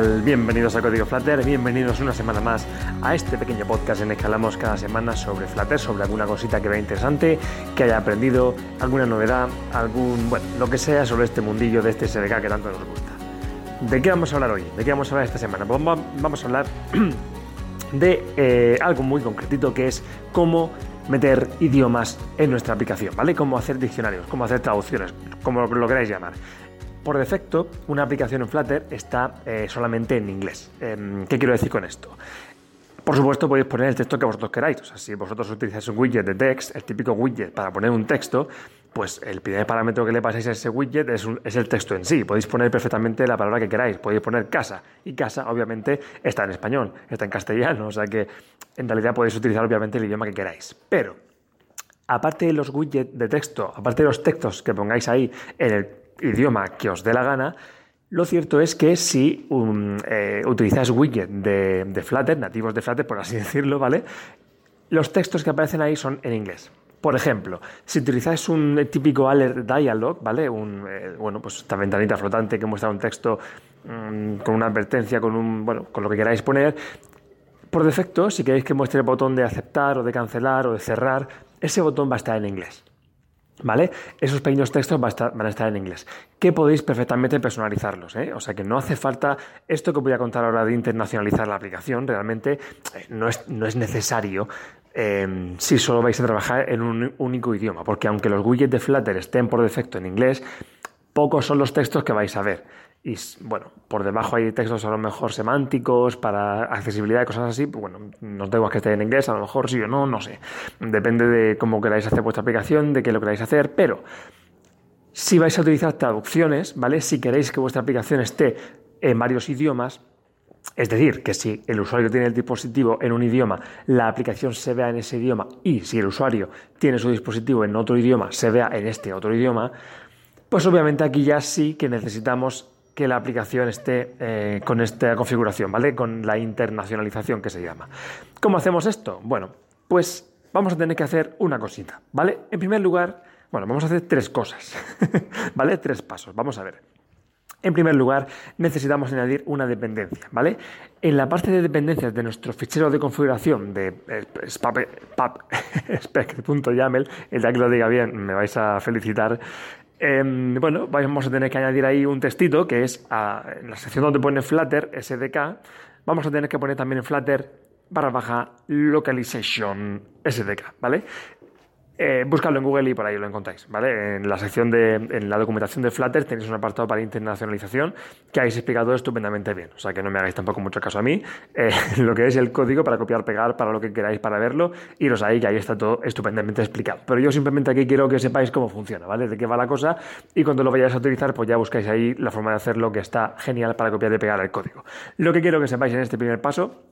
Bienvenidos a Código Flutter, bienvenidos una semana más a este pequeño podcast en el que hablamos cada semana sobre Flutter, sobre alguna cosita que vea interesante, que haya aprendido, alguna novedad, algún, bueno, lo que sea sobre este mundillo de este SDK que tanto nos gusta. ¿De qué vamos a hablar hoy? ¿De qué vamos a hablar esta semana? Pues vamos a hablar de eh, algo muy concretito que es cómo meter idiomas en nuestra aplicación, ¿vale? Cómo hacer diccionarios, cómo hacer traducciones, como lo queráis llamar. Por defecto, una aplicación en Flutter está eh, solamente en inglés. Em, ¿Qué quiero decir con esto? Por supuesto, podéis poner el texto que vosotros queráis. O sea, si vosotros utilizáis un widget de text, el típico widget para poner un texto, pues el primer parámetro que le pasáis a ese widget es, es, el texto en sí. Podéis poner perfectamente la palabra que queráis. Podéis poner casa. Y casa, obviamente, está en español, está en castellano. O sea que en realidad podéis utilizar, obviamente, el idioma que queráis. Pero, aparte de los widgets de texto, aparte de los textos que pongáis ahí en el idioma que os dé la gana, lo cierto es que si um, eh, utilizáis widget de, Flutter, nativos de Flutter, por así decirlo, ¿vale? Los textos que aparecen ahí son en inglés. Por ejemplo, si utilizáis un típico alert dialog, ¿vale? Un, eh, bueno, pues esta ventanita flotante que muestra un texto mm, con una advertencia, con un, bueno, con lo que queráis poner, por defecto, si queréis que muestre el botón de aceptar o de cancelar o de cerrar, ese botón va a estar en inglés. ¿Vale? Esos pequeños textos van a, estar, en inglés, que podéis perfectamente personalizarlos. ¿eh? O sea que no hace falta esto que voy a contar ahora de internacionalizar la aplicación, realmente eh, no, es, no es necesario eh, si solo vais a trabajar en un único idioma, porque aunque los widgets de Flutter estén por defecto en inglés, pocos son los textos que vais a ver. Y bueno, por debajo hay textos a lo mejor semánticos para accesibilidad y cosas así. Pues bueno, no tengo que esté en inglés, a lo mejor sí o no, no sé. Depende de cómo queráis hacer vuestra aplicación, de qué lo queráis hacer, pero si vais a utilizar traducciones, ¿vale? Si queréis que vuestra aplicación esté en varios idiomas, es decir, que si el usuario tiene el dispositivo en un idioma, la aplicación se vea en ese idioma y si el usuario tiene su dispositivo en otro idioma, se vea en este otro idioma, pues obviamente aquí ya sí que necesitamos que la aplicación esté eh, con esta configuración, ¿vale? Con la internacionalización que se llama. ¿Cómo hacemos esto? Bueno, pues vamos a tener que hacer una cosita, ¿vale? En primer lugar, bueno, vamos a hacer tres cosas, ¿vale? Tres pasos, vamos a ver. En primer lugar, necesitamos añadir una dependencia, ¿vale? En la parte de dependencias de nuestro fichero de configuración de eh, spec.yaml, el día que lo diga bien me vais a felicitar, Em, bueno, vamos a tener que añadir ahí un textito que es en la sección donde pone Flutter SDK, vamos a tener que poner también en Flutter barra baja localization SDK, ¿vale? Eh, en Google y por ahí lo encontráis, ¿vale? En la sección de, en la documentación de Flutter tenéis un apartado para internacionalización que habéis explicado estupendamente bien, o sea que no me hagáis tampoco mucho caso a mí, eh, lo que es el código para copiar, pegar, para lo que queráis para verlo, iros ahí que ahí está todo estupendamente explicado. Pero yo simplemente aquí quiero que sepáis cómo funciona, ¿vale? De qué va la cosa y cuando lo vayáis a utilizar pues ya buscáis ahí la forma de hacerlo que está genial para copiar y pegar el código. Lo que quiero que sepáis en este primer paso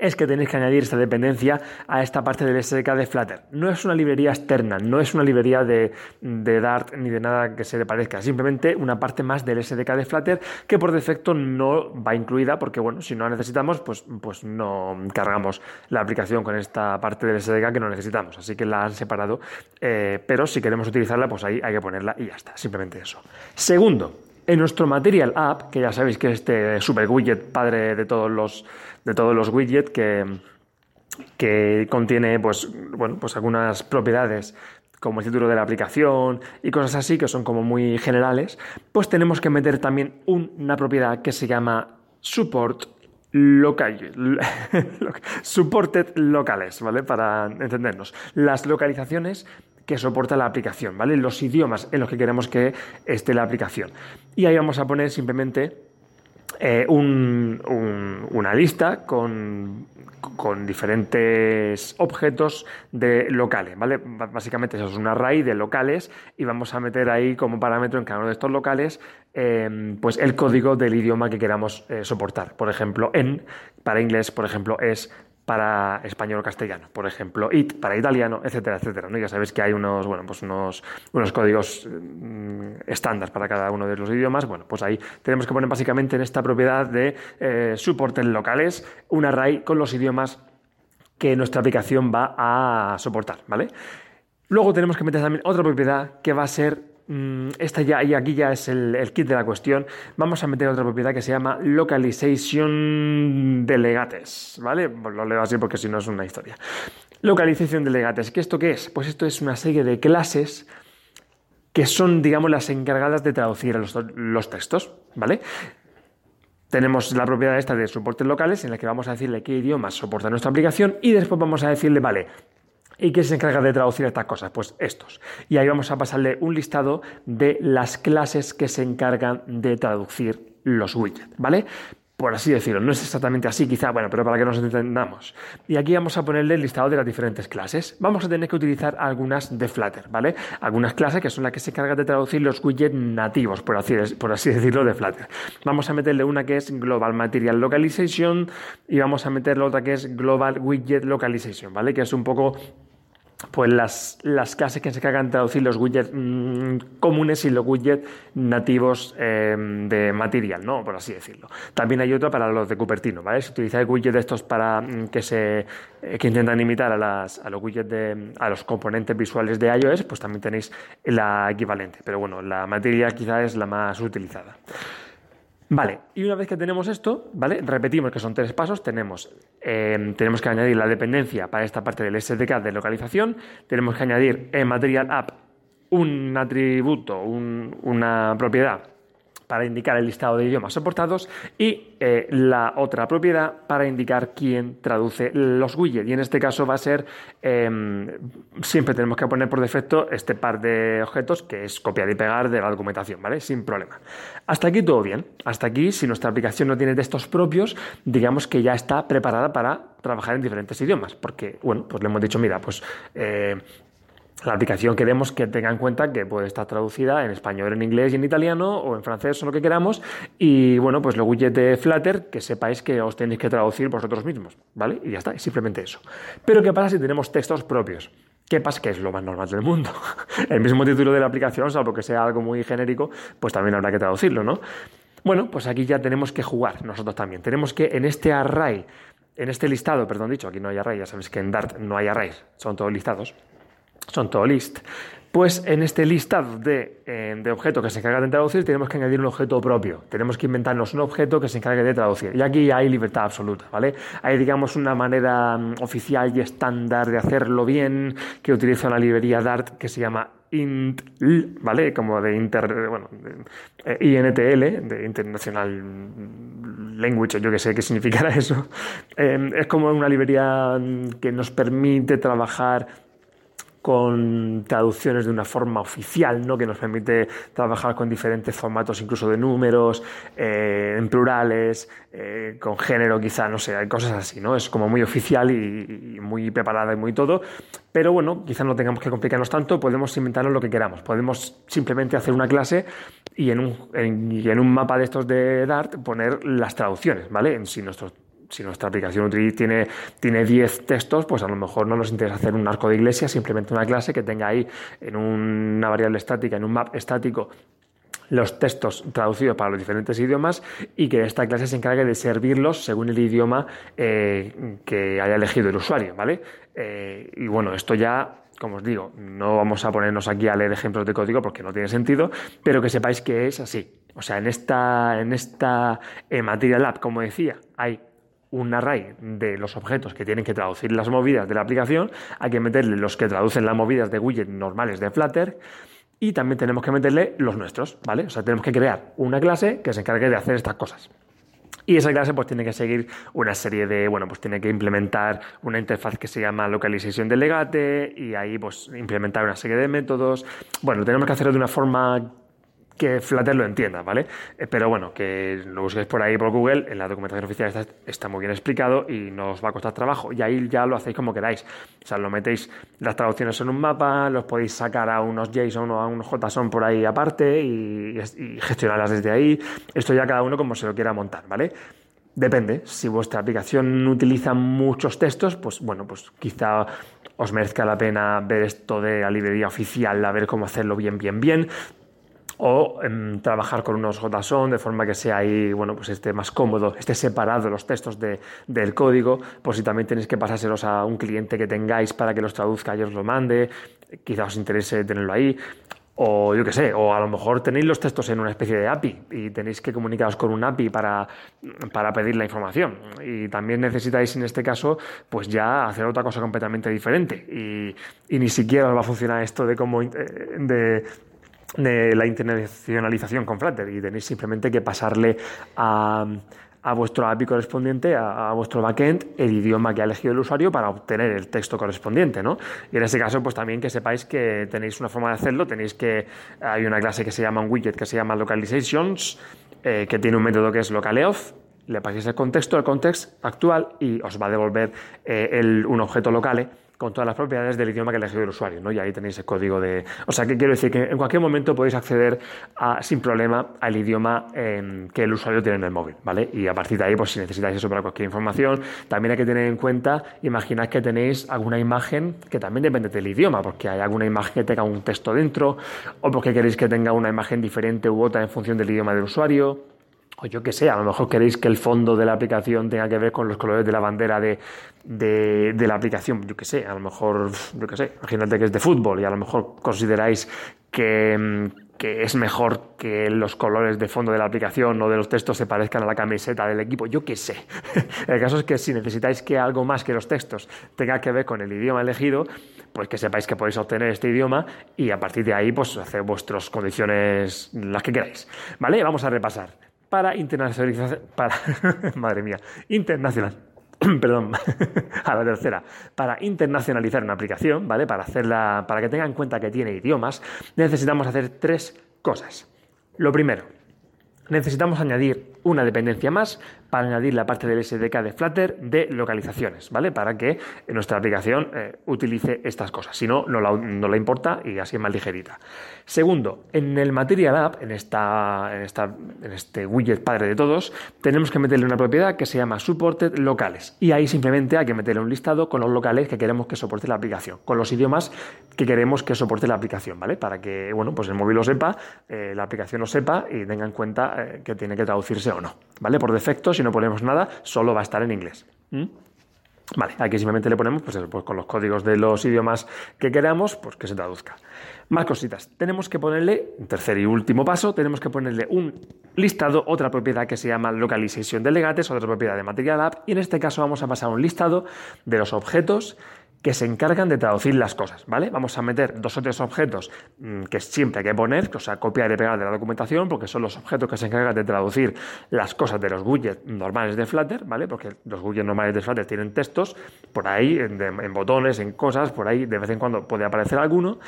es que tenéis que añadir esta dependencia a esta parte del SDK de Flutter. No es una librería externa, no es una librería de, Dart ni de nada que se le parezca, simplemente una parte más del SDK de Flutter que por defecto no va incluida porque, bueno, si no la necesitamos, pues, pues no cargamos la aplicación con esta parte del SDK que no necesitamos, así que la han separado, eh, pero si queremos utilizarla, pues ahí hay que ponerla y ya está, simplemente eso. Segundo, en nuestro Material App, que ya sabéis que es este super widget padre de todos los, de todos los widgets que, que contiene pues, bueno, pues algunas propiedades como el título de la aplicación y cosas así que son como muy generales, pues tenemos que meter también una propiedad que se llama support local, supported locales, ¿vale? Para entendernos. Las localizaciones que soporta la aplicación, ¿vale? Los idiomas en los que queremos que esté la aplicación. Y ahí vamos a poner simplemente eh, una lista con, con, diferentes objetos de locales, ¿vale? Básicamente eso es una array de locales y vamos a meter ahí como parámetro en cada uno de estos locales em, pues el código del idioma que queramos eh, soportar. Por ejemplo, en, para inglés, por ejemplo, es para español o castellano, por ejemplo, it para italiano, etcétera, etcétera. ¿no? Ya sabéis que hay unos, bueno, pues unos, unos códigos mm, estándar para cada uno de los idiomas. Bueno, pues ahí tenemos que poner básicamente en esta propiedad de eh, soportes locales un array con los idiomas que nuestra aplicación va a soportar, ¿vale? Luego tenemos que meter también otra propiedad que va a ser esta ya, y aquí ya es el, kit de la cuestión, vamos a meter otra propiedad que se llama localization delegates, ¿vale? Pues lo leo así porque si no es una historia. Localización delegates, ¿qué esto qué es? Pues esto es una serie de clases que son, digamos, las encargadas de traducir los, los textos, ¿vale? Tenemos la propiedad esta de soportes locales en la que vamos a decirle qué idiomas soporta nuestra aplicación y después vamos a decirle, vale, ¿Y qué se encarga de traducir estas cosas? Pues estos. Y ahí vamos a pasarle un listado de las clases que se encargan de traducir los widgets, ¿vale? por así decirlo. No es exactamente así, quizá, bueno, pero para que nos entendamos. Y aquí vamos a ponerle el listado de las diferentes clases. Vamos a tener que utilizar algunas de Flutter, ¿vale? Algunas clases que son las que se encargan de traducir los widgets nativos, por así, por así decirlo, de Flutter. Vamos a meterle una que es Global Material Localization y vamos a meterle otra que es Global Widget Localization, ¿vale? Que es un poco pues las, las, clases que se encargan traducir los widgets mm, comunes y los widgets nativos em, de material, ¿no? Por así decirlo. También hay otra para los de Cupertino, ¿vale? Si utilizáis widgets de estos para mm, que se eh, que intentan imitar a, las, a los widgets de a los componentes visuales de iOS, pues también tenéis la equivalente. Pero bueno, la materia quizá es la más utilizada. Vale, y una vez que tenemos esto, ¿vale? Repetimos que son tres pasos. Tenemos, em, tenemos que añadir la dependencia para esta parte del SDK de localización. Tenemos que añadir en Material App un atributo, una propiedad para indicar el listado de idiomas soportados y eh, la otra propiedad para indicar quién traduce los widgets. Y en este caso va a ser, em, siempre tenemos que poner por defecto este par de objetos que es copiar y pegar de la documentación, ¿vale? Sin problema. Hasta aquí todo bien. Hasta aquí, si nuestra aplicación no tiene textos propios, digamos que ya está preparada para trabajar en diferentes idiomas. Porque, bueno, pues le hemos dicho, mira, pues eh, la aplicación queremos que tenga en cuenta que puede estar traducida en español, en inglés y en italiano o en francés o lo que queramos. Y bueno, pues los widgets de Flutter, que sepáis que os tenéis que traducir vosotros mismos, ¿vale? Y ya está, simplemente eso. Pero ¿qué pasa si tenemos textos propios? ¿Qué pasa? Que es lo más normal del mundo. El mismo título de la aplicación, salvo que sea algo muy genérico, pues también habrá que traducirlo, ¿no? Bueno, pues aquí ya tenemos que jugar nosotros también. Tenemos que en este array, en este listado, perdón dicho, aquí no hay array, ya sabéis que en Dart no hay arrays, son todos listados son todo list. Pues en este listado de, eh, de, objetos que se encarga de traducir tenemos que añadir un objeto propio. Tenemos que inventarnos un objeto que se encargue de traducir. Y aquí hay libertad absoluta, ¿vale? Hay, digamos, una manera mm, oficial y estándar de hacerlo bien que utiliza una librería Dart que se llama INTL, ¿vale? Como de inter, bueno, de, eh, INTL, de International Language, yo que sé qué significará eso. Eh, es como una librería mm, que nos permite trabajar con traducciones de una forma oficial, ¿no? que nos permite trabajar con diferentes formatos, incluso de números, eh, en plurales, eh, con género quizá, no sé, hay cosas así, ¿no? Es como muy oficial y, muy preparada y muy todo, pero bueno, quizá no tengamos que complicarnos tanto, podemos inventarnos lo que queramos, podemos simplemente hacer una clase y en un, en, un mapa de estos de Dart poner las traducciones, ¿vale? En si nuestros si nuestra aplicación tiene, tiene 10 textos, pues a lo mejor no nos interesa hacer un arco de iglesia, simplemente una clase que tenga ahí en una variable estática, en un map estático, los textos traducidos para los diferentes idiomas y que esta clase se encargue de servirlos según el idioma eh, que haya elegido el usuario, ¿vale? Eh, y bueno, esto ya como os digo, no vamos a ponernos aquí a leer ejemplos de código porque no tiene sentido, pero que sepáis que es así. O sea, en esta, en esta eh, Material Lab, como decía, hay un array de los objetos que tienen que traducir las movidas de la aplicación, hay que meterle los que traducen las movidas de widget normales de Flutter y también tenemos que meterle los nuestros, ¿vale? O sea, tenemos que crear una clase que se encargue de hacer estas cosas. Y esa clase pues tiene que seguir una serie de, bueno, pues tiene que implementar una interfaz que se llama localización delegate y ahí pues implementar una serie de métodos. Bueno, tenemos que hacerlo de una forma que Flutter lo entienda, ¿vale? Eh, pero bueno, que lo busquéis por ahí por Google, en la documentación oficial está, muy bien explicado y no os va a costar trabajo. Y ahí ya lo hacéis como queráis. O sea, lo metéis las traducciones en un mapa, los podéis sacar a unos JSON o a unos JSON por ahí aparte y, y gestionarlas desde ahí. Esto ya cada uno como se lo quiera montar, ¿vale? Depende, si vuestra aplicación utiliza muchos textos, pues bueno, pues quizá os merezca la pena ver esto de la librería oficial, a ver cómo hacerlo bien, bien, bien o em, trabajar con unos JSON de forma que sea ahí, bueno, pues esté más cómodo, esté separado los textos del código, por si también tenéis que pasárselos a un cliente que tengáis para que los traduzca y os lo mande, quizá os interese tenerlo ahí. O yo qué sé, o a lo mejor tenéis los textos en una especie de API y tenéis que comunicaros con un API para, para pedir la información. Y también necesitáis en este caso, pues ya hacer otra cosa completamente diferente. Y, y ni siquiera os va a funcionar esto de cómo de, de la internacionalización con Flutter y tenéis simplemente que pasarle a, a vuestro API correspondiente, a, vuestro backend, el idioma que ha elegido el usuario para obtener el texto correspondiente, ¿no? Y en ese caso, pues también que sepáis que tenéis una forma de hacerlo, tenéis que, hay una clase que se llama un widget que se llama localizations, eh, que tiene un método que es localeof, le pasáis el contexto, el contexto actual y os va a devolver eh, un objeto locale con todas las propiedades del idioma que ha el usuario, ¿no? Y ahí tenéis el código de... O sea, que quiero decir que en cualquier momento podéis acceder sin problema al idioma em, que el usuario tiene en el móvil, ¿vale? Y a partir de ahí, pues si necesitáis eso para cualquier información, también hay que tener en cuenta, imaginad que tenéis alguna imagen que también depende del idioma, porque hay alguna imagen que tenga un texto dentro, o porque queréis que tenga una imagen diferente u otra en función del idioma del usuario o yo qué sé, a lo mejor queréis que el fondo de la aplicación tenga que ver con los colores de la bandera de, de, la aplicación, yo qué sé, a lo mejor, yo qué sé, imagínate que es de fútbol y a lo mejor consideráis que, que es mejor que los colores de fondo de la aplicación o de los textos se parezcan a la camiseta del equipo, yo qué sé. el caso es que si necesitáis que algo más que los textos tenga que ver con el idioma elegido, pues que sepáis que podéis obtener este idioma y a partir de ahí pues hacer vuestras condiciones las que queráis. ¿Vale? Vamos a repasar para internacionalizar, para, madre mía, internacional, perdón, a la tercera, para internacionalizar una aplicación, ¿vale? Para hacerla, para que tengan en cuenta que tiene idiomas, necesitamos hacer tres cosas. Lo primero, necesitamos añadir una dependencia más para añadir la parte del SDK de Flutter de localizaciones, ¿vale? Para que nuestra aplicación eh, utilice estas cosas. Si no, no la, importa y así es más ligerita. Segundo, en el Material App, en, esta, en, esta, en este widget padre de todos, tenemos que meterle una propiedad que se llama Supported Locales. Y ahí simplemente hay que meterle un listado con los locales que queremos que soporte la aplicación, con los idiomas que queremos que soporte la aplicación, ¿vale? Para que, bueno, pues el móvil lo sepa, eh, la aplicación lo sepa y tenga en cuenta eh, que tiene que traducirse o no, ¿vale? Por defecto, si no ponemos nada, solo va a estar en inglés. ¿Mm? Vale, aquí simplemente le ponemos, pues, pues, con los códigos de los idiomas que queramos, pues que se traduzca. Más cositas. Tenemos que ponerle, tercer y último paso, tenemos que ponerle un listado, otra propiedad que se llama Localization Delegates, otra propiedad de Material App, y en este caso vamos a pasar un listado de los objetos que se encargan de traducir las cosas, ¿vale? Vamos a meter dos o tres objetos mm, que siempre hay que poner, o sea, copiar y pegar de la documentación, porque son los objetos que se encargan de traducir las cosas de los widgets normales de Flutter, ¿vale? Porque los widgets normales de Flutter tienen textos por ahí, en botones, en cosas, por ahí de vez en cuando puede aparecer alguno,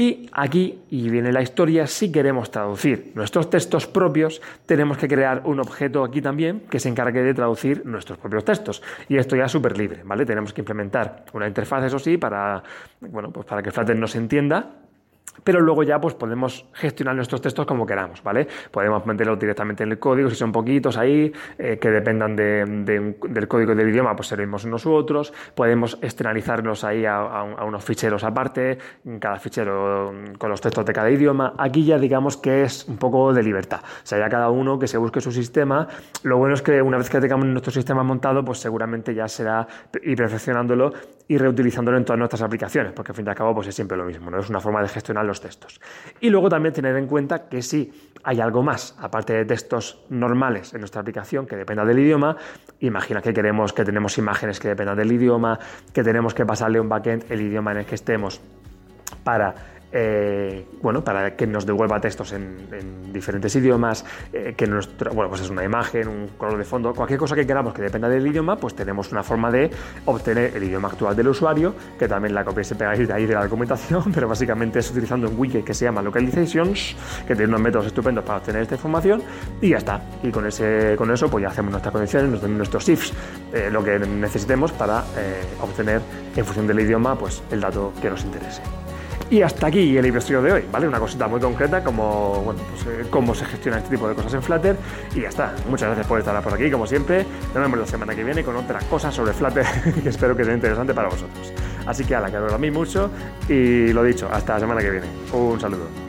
y aquí, y viene la historia, si queremos traducir nuestros textos propios, tenemos que crear un objeto aquí también que se encargue de traducir nuestros propios textos. Y esto ya es súper libre, ¿vale? Tenemos que implementar una interfaz, eso sí, para, bueno, pues para que Flutter nos entienda pero luego ya pues podemos gestionar nuestros textos como queramos, ¿vale? Podemos meterlos directamente en el código, si son poquitos ahí, eh, que dependan del código del idioma, pues servimos unos u otros, podemos externalizarlos ahí a, unos ficheros aparte, cada fichero con los textos de cada idioma, aquí ya digamos que es un poco de libertad, o sea, ya cada uno que se busque su sistema, lo bueno es que una vez que tengamos nuestro sistema montado, pues seguramente ya será ir perfeccionándolo y reutilizándolo en todas nuestras aplicaciones, porque al fin y al cabo pues es siempre lo mismo, ¿no? Es una forma de gestionar los textos. Y luego también tener en cuenta que si hay algo más, aparte de textos normales en nuestra aplicación que dependa del idioma, imagina que queremos que tenemos imágenes que dependan del idioma, que tenemos que pasarle un backend el idioma en el que estemos para eh, bueno, para que nos devuelva textos en, diferentes idiomas, eh, que nuestro, bueno, pues es una imagen, un color de fondo, cualquier cosa que queramos que dependa del idioma, pues tenemos una forma de obtener el idioma actual del usuario, que también la copiáis y pegáis de ahí de la documentación, pero básicamente es utilizando un widget que se llama Localizations, que tiene unos métodos estupendos para obtener esta información, y ya está. Y con, ese, con eso, pues ya hacemos nuestras condiciones, nuestros ifs, eh, lo que necesitemos para obtener en función del idioma, pues el dato que nos interese. Y hasta aquí el episodio de hoy, ¿vale? Una cosita muy concreta como, bueno, pues, eh, cómo se gestiona este tipo de cosas en Flutter. Y ya está. Muchas gracias por estar por aquí, como siempre. Nos vemos la semana que viene con otra cosa sobre Flutter que espero que sea interesante para vosotros. Así que a la que a mí mucho y lo dicho, hasta la semana que viene. Un saludo.